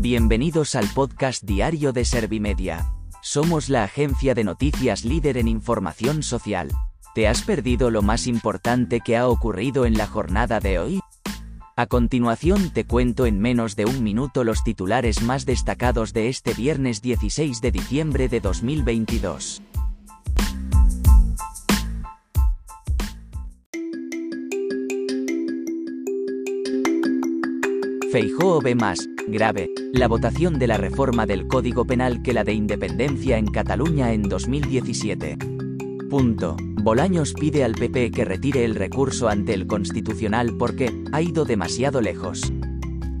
Bienvenidos al podcast diario de Servimedia. Somos la agencia de noticias líder en información social. ¿Te has perdido lo más importante que ha ocurrido en la jornada de hoy? A continuación te cuento en menos de un minuto los titulares más destacados de este viernes 16 de diciembre de 2022. Feijóo ve más grave la votación de la reforma del Código Penal que la de independencia en Cataluña en 2017. Punto. Bolaños pide al PP que retire el recurso ante el Constitucional porque ha ido demasiado lejos.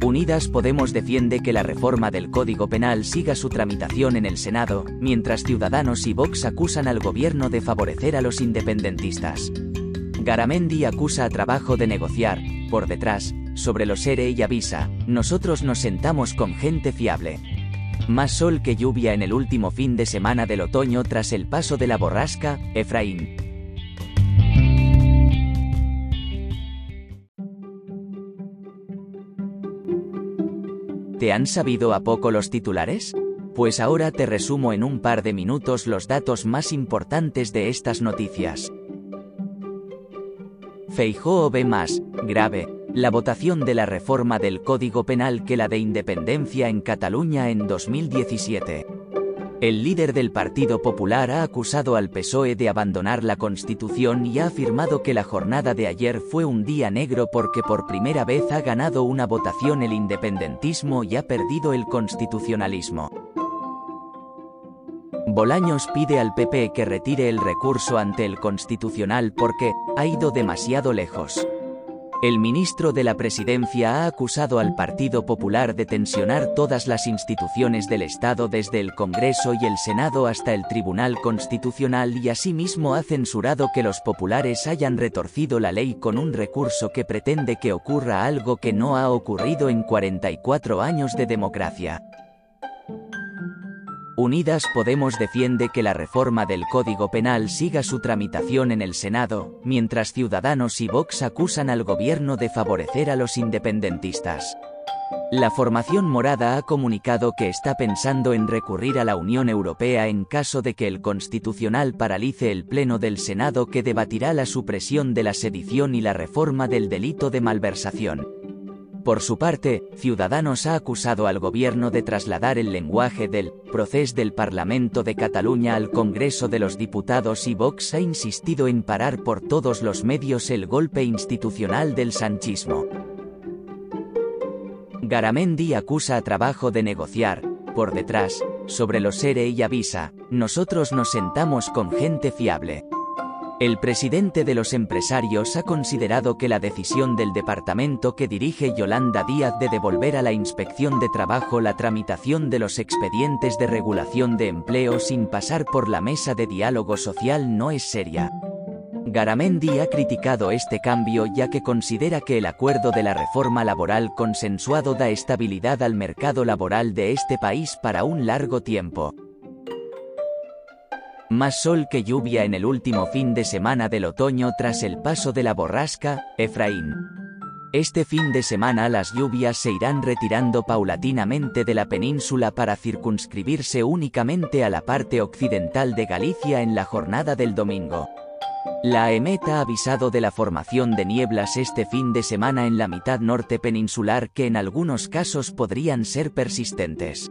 Unidas Podemos defiende que la reforma del Código Penal siga su tramitación en el Senado, mientras Ciudadanos y Vox acusan al gobierno de favorecer a los independentistas. Garamendi acusa a Trabajo de negociar, por detrás, sobre los ERE y avisa, nosotros nos sentamos con gente fiable. Más sol que lluvia en el último fin de semana del otoño tras el paso de la borrasca, Efraín. ¿Te han sabido a poco los titulares? Pues ahora te resumo en un par de minutos los datos más importantes de estas noticias. Feijóo ve más grave la votación de la reforma del Código Penal que la de independencia en Cataluña en 2017. El líder del Partido Popular ha acusado al PSOE de abandonar la Constitución y ha afirmado que la jornada de ayer fue un día negro porque por primera vez ha ganado una votación el independentismo y ha perdido el constitucionalismo. Bolaños pide al PP que retire el recurso ante el Constitucional porque ha ido demasiado lejos. El ministro de la Presidencia ha acusado al Partido Popular de tensionar todas las instituciones del Estado desde el Congreso y el Senado hasta el Tribunal Constitucional y asimismo ha censurado que los populares hayan retorcido la ley con un recurso que pretende que ocurra algo que no ha ocurrido en 44 años de democracia. Unidas Podemos defiende que la reforma del Código Penal siga su tramitación en el Senado, mientras Ciudadanos y Vox acusan al gobierno de favorecer a los independentistas. La formación morada ha comunicado que está pensando en recurrir a la Unión Europea en caso de que el Constitucional paralice el Pleno del Senado que debatirá la supresión de la sedición y la reforma del delito de malversación. Por su parte, Ciudadanos ha acusado al gobierno de trasladar el lenguaje del proceso del Parlamento de Cataluña al Congreso de los Diputados y Vox ha insistido en parar por todos los medios el golpe institucional del sanchismo. Garamendi acusa a Trabajo de negociar, por detrás, sobre los ERE y avisa, nosotros nos sentamos con gente fiable. El presidente de los empresarios ha considerado que la decisión del departamento que dirige Yolanda Díaz de devolver a la Inspección de Trabajo la tramitación de los expedientes de regulación de empleo sin pasar por la mesa de diálogo social no es seria. Garamendi ha criticado este cambio ya que considera que el acuerdo de la reforma laboral consensuado da estabilidad al mercado laboral de este país para un largo tiempo. Más sol que lluvia en el último fin de semana del otoño tras el paso de la borrasca, Efraín. Este fin de semana las lluvias se irán retirando paulatinamente de la península para circunscribirse únicamente a la parte occidental de Galicia en la jornada del domingo. La EMET ha avisado de la formación de nieblas este fin de semana en la mitad norte peninsular que en algunos casos podrían ser persistentes.